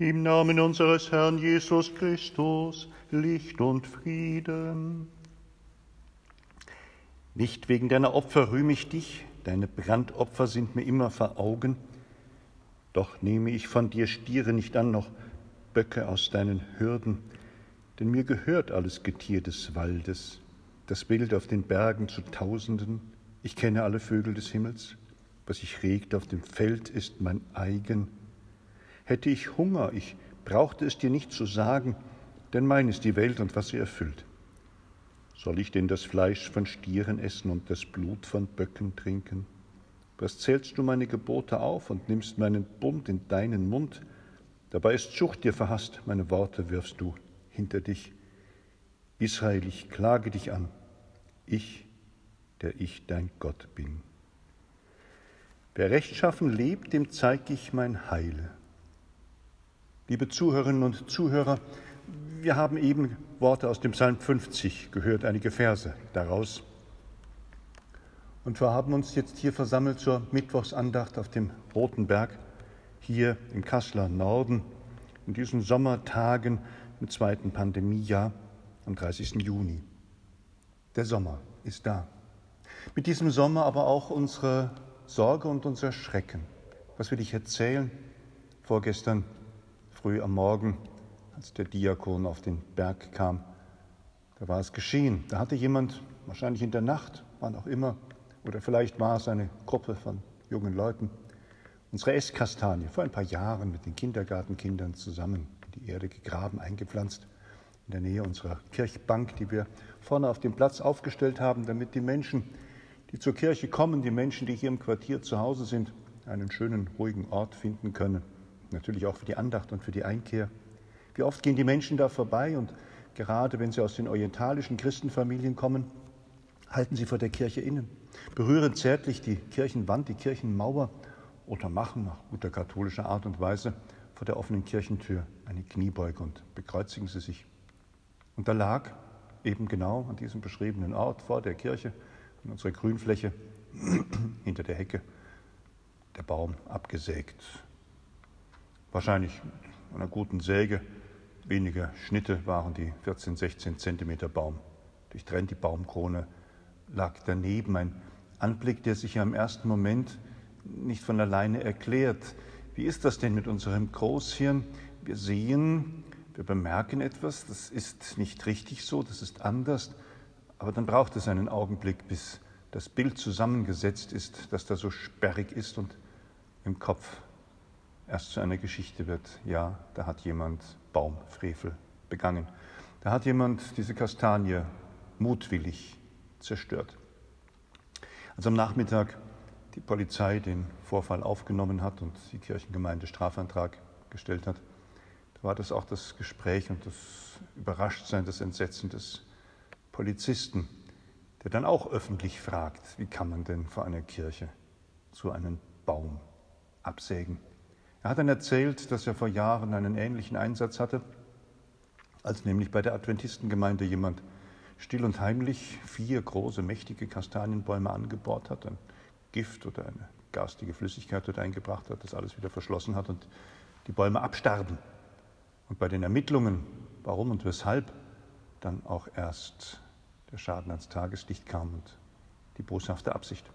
Im Namen unseres Herrn Jesus Christus, Licht und Frieden. Nicht wegen deiner Opfer rühme ich dich, deine Brandopfer sind mir immer vor Augen. Doch nehme ich von dir Stiere nicht an, noch Böcke aus deinen Hürden, denn mir gehört alles Getier des Waldes, das Bild auf den Bergen zu Tausenden. Ich kenne alle Vögel des Himmels, was sich regt auf dem Feld ist mein eigen. Hätte ich Hunger, ich brauchte es dir nicht zu sagen, denn mein ist die Welt und was sie erfüllt. Soll ich denn das Fleisch von Stieren essen und das Blut von Böcken trinken? Was zählst du meine Gebote auf und nimmst meinen Bund in deinen Mund? Dabei ist Zucht dir verhasst, meine Worte wirfst du hinter dich. Israel, ich klage dich an, ich, der ich dein Gott bin. Wer rechtschaffen lebt, dem zeige ich mein Heil. Liebe Zuhörerinnen und Zuhörer, wir haben eben Worte aus dem Psalm 50 gehört, einige Verse daraus. Und wir haben uns jetzt hier versammelt zur Mittwochsandacht auf dem Roten Berg, hier im Kasseler Norden, in diesen Sommertagen im zweiten Pandemiejahr am 30. Juni. Der Sommer ist da. Mit diesem Sommer aber auch unsere Sorge und unser Schrecken. Was will ich erzählen? Vorgestern früh am Morgen, als der Diakon auf den Berg kam, da war es geschehen. Da hatte jemand, wahrscheinlich in der Nacht, wann auch immer, oder vielleicht war es eine Gruppe von jungen Leuten, unsere Esskastanie vor ein paar Jahren mit den Kindergartenkindern zusammen in die Erde gegraben, eingepflanzt, in der Nähe unserer Kirchbank, die wir vorne auf dem Platz aufgestellt haben, damit die Menschen, die zur Kirche kommen, die Menschen, die hier im Quartier zu Hause sind, einen schönen, ruhigen Ort finden können. Natürlich auch für die Andacht und für die Einkehr. Wie oft gehen die Menschen da vorbei und gerade wenn sie aus den orientalischen Christenfamilien kommen, halten sie vor der Kirche innen, berühren zärtlich die Kirchenwand, die Kirchenmauer oder machen nach guter katholischer Art und Weise vor der offenen Kirchentür eine Kniebeuge und bekreuzigen sie sich. Und da lag eben genau an diesem beschriebenen Ort vor der Kirche, an unserer Grünfläche, hinter der Hecke, der Baum abgesägt. Wahrscheinlich mit einer guten Säge, weniger Schnitte waren die 14, 16 Zentimeter Baum. Durchtrennt die Baumkrone, lag daneben ein Anblick, der sich ja im ersten Moment nicht von alleine erklärt. Wie ist das denn mit unserem Großhirn? Wir sehen, wir bemerken etwas, das ist nicht richtig so, das ist anders, aber dann braucht es einen Augenblick, bis das Bild zusammengesetzt ist, das da so sperrig ist und im Kopf erst zu einer Geschichte wird. Ja, da hat jemand Baumfrevel begangen. Da hat jemand diese Kastanie mutwillig zerstört. Als am Nachmittag die Polizei den Vorfall aufgenommen hat und die Kirchengemeinde Strafantrag gestellt hat, da war das auch das Gespräch und das Überraschtsein, das Entsetzen des Polizisten, der dann auch öffentlich fragt, wie kann man denn vor einer Kirche so einen Baum absägen? Er hat dann erzählt, dass er vor Jahren einen ähnlichen Einsatz hatte, als nämlich bei der Adventistengemeinde jemand still und heimlich vier große, mächtige Kastanienbäume angebohrt hat, ein Gift oder eine garstige Flüssigkeit dort eingebracht hat, das alles wieder verschlossen hat und die Bäume abstarben. Und bei den Ermittlungen, warum und weshalb, dann auch erst der Schaden ans Tageslicht kam und die boshafte Absicht.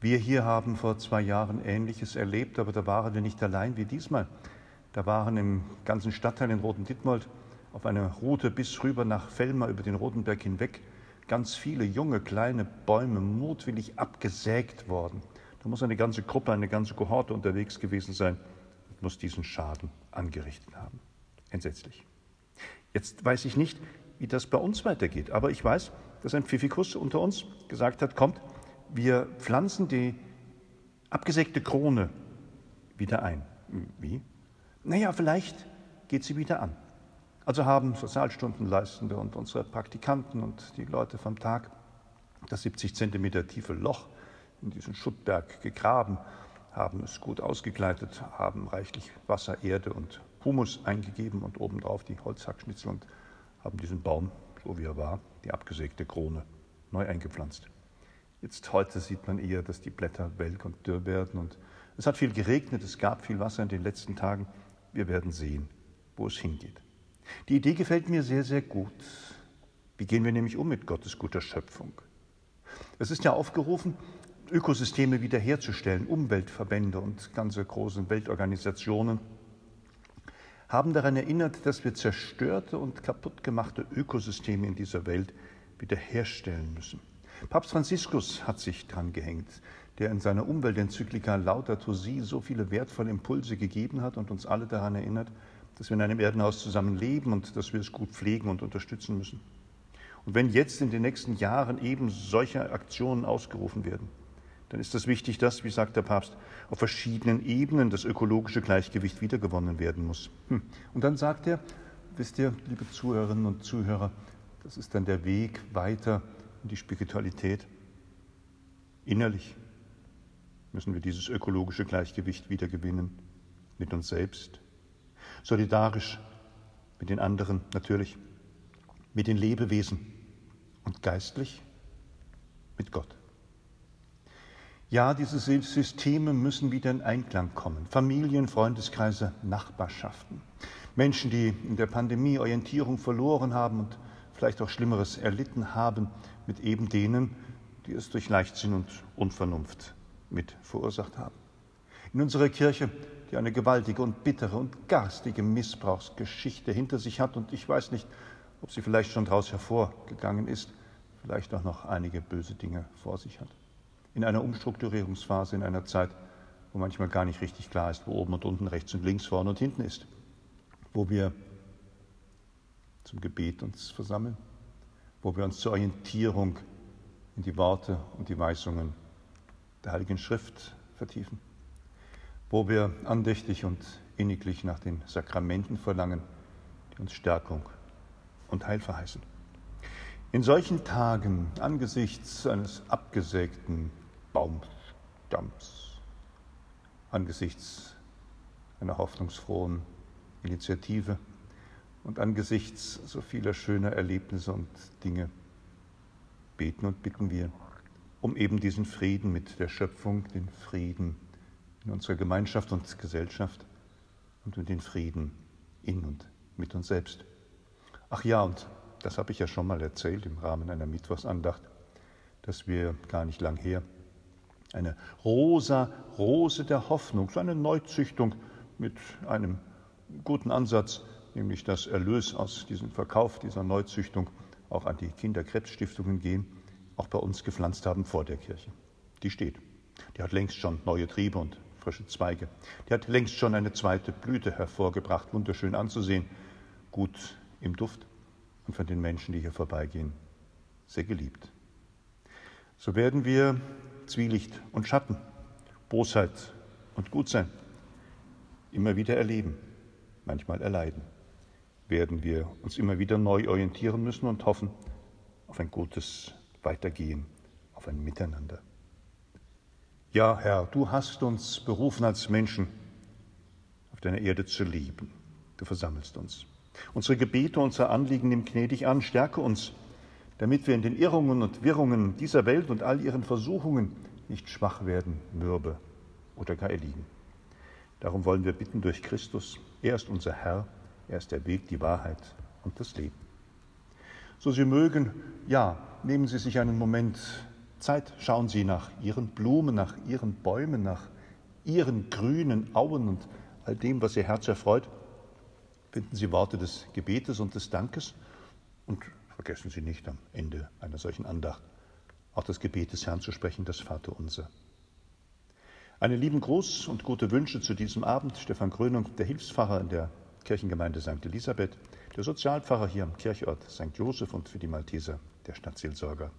Wir hier haben vor zwei Jahren Ähnliches erlebt, aber da waren wir nicht allein wie diesmal. Da waren im ganzen Stadtteil in Roten Dittmold auf einer Route bis rüber nach Fellmar über den Rotenberg hinweg ganz viele junge, kleine Bäume mutwillig abgesägt worden. Da muss eine ganze Gruppe, eine ganze Kohorte unterwegs gewesen sein und muss diesen Schaden angerichtet haben. Entsetzlich. Jetzt weiß ich nicht, wie das bei uns weitergeht, aber ich weiß, dass ein Pfiffikus unter uns gesagt hat, kommt, wir pflanzen die abgesägte Krone wieder ein. Wie? Naja, vielleicht geht sie wieder an. Also haben Sozialstundenleistende und unsere Praktikanten und die Leute vom Tag das 70 Zentimeter tiefe Loch in diesen Schuttberg gegraben, haben es gut ausgekleidet, haben reichlich Wasser, Erde und Humus eingegeben und obendrauf die Holzhackschnitzel und haben diesen Baum, so wie er war, die abgesägte Krone, neu eingepflanzt. Jetzt heute sieht man eher, dass die Blätter welk und dürr werden und es hat viel geregnet, es gab viel Wasser in den letzten Tagen. wir werden sehen, wo es hingeht. Die Idee gefällt mir sehr, sehr gut. Wie gehen wir nämlich um mit Gottes guter Schöpfung? Es ist ja aufgerufen, Ökosysteme wiederherzustellen. Umweltverbände und ganze große Weltorganisationen haben daran erinnert, dass wir zerstörte und kaputtgemachte Ökosysteme in dieser Welt wiederherstellen müssen. Papst Franziskus hat sich dran gehängt, der in seiner Umweltenzyklika Laudato Si so viele wertvolle Impulse gegeben hat und uns alle daran erinnert, dass wir in einem Erdenhaus zusammen leben und dass wir es gut pflegen und unterstützen müssen. Und wenn jetzt in den nächsten Jahren eben solche Aktionen ausgerufen werden, dann ist es wichtig, dass, wie sagt der Papst, auf verschiedenen Ebenen das ökologische Gleichgewicht wiedergewonnen werden muss. Hm. Und dann sagt er, wisst ihr, liebe Zuhörerinnen und Zuhörer, das ist dann der Weg weiter in die Spiritualität. Innerlich müssen wir dieses ökologische Gleichgewicht wiedergewinnen mit uns selbst, solidarisch mit den anderen natürlich, mit den Lebewesen und geistlich mit Gott. Ja, diese Systeme müssen wieder in Einklang kommen. Familien, Freundeskreise, Nachbarschaften. Menschen, die in der Pandemie Orientierung verloren haben und vielleicht auch Schlimmeres erlitten haben, mit eben denen, die es durch Leichtsinn und Unvernunft mit verursacht haben. In unserer Kirche, die eine gewaltige und bittere und garstige Missbrauchsgeschichte hinter sich hat und ich weiß nicht, ob sie vielleicht schon daraus hervorgegangen ist, vielleicht auch noch einige böse Dinge vor sich hat in einer Umstrukturierungsphase, in einer Zeit, wo manchmal gar nicht richtig klar ist, wo oben und unten, rechts und links, vorne und hinten ist, wo wir zum Gebet uns versammeln, wo wir uns zur Orientierung in die Worte und die Weisungen der Heiligen Schrift vertiefen, wo wir andächtig und inniglich nach den Sakramenten verlangen, die uns Stärkung und Heil verheißen. In solchen Tagen angesichts eines abgesägten Baumstamms angesichts einer hoffnungsfrohen Initiative und angesichts so vieler schöner Erlebnisse und Dinge beten und bitten wir um eben diesen Frieden mit der Schöpfung, den Frieden in unserer Gemeinschaft und Gesellschaft und um den Frieden in und mit uns selbst. Ach ja, und das habe ich ja schon mal erzählt im Rahmen einer Mittwochsandacht, dass wir gar nicht lang her eine rosa Rose der Hoffnung, so eine Neuzüchtung mit einem guten Ansatz, nämlich dass Erlös aus diesem Verkauf dieser Neuzüchtung auch an die Kinderkrebsstiftungen gehen, auch bei uns gepflanzt haben vor der Kirche. Die steht. Die hat längst schon neue Triebe und frische Zweige. Die hat längst schon eine zweite Blüte hervorgebracht, wunderschön anzusehen, gut im Duft und von den Menschen, die hier vorbeigehen, sehr geliebt. So werden wir Zwielicht und Schatten, Bosheit und Gutsein immer wieder erleben, manchmal erleiden, werden wir uns immer wieder neu orientieren müssen und hoffen auf ein gutes Weitergehen, auf ein Miteinander. Ja, Herr, du hast uns berufen als Menschen, auf deiner Erde zu leben. Du versammelst uns. Unsere Gebete, unser Anliegen nimm gnädig an, stärke uns damit wir in den Irrungen und Wirrungen dieser Welt und all ihren Versuchungen nicht schwach werden, mürbe oder gar erliegen. Darum wollen wir bitten durch Christus, er ist unser Herr, er ist der Weg, die Wahrheit und das Leben. So Sie mögen, ja, nehmen Sie sich einen Moment Zeit, schauen Sie nach Ihren Blumen, nach Ihren Bäumen, nach Ihren grünen Auen und all dem, was Ihr Herz erfreut. Finden Sie Worte des Gebetes und des Dankes und Vergessen Sie nicht am Ende einer solchen Andacht auch das Gebet des Herrn zu sprechen, das Vaterunser. Einen lieben Gruß und gute Wünsche zu diesem Abend. Stefan Grönung, der Hilfspfarrer in der Kirchengemeinde St. Elisabeth, der Sozialpfarrer hier am Kirchort St. Joseph und für die Malteser der Stadtseelsorger.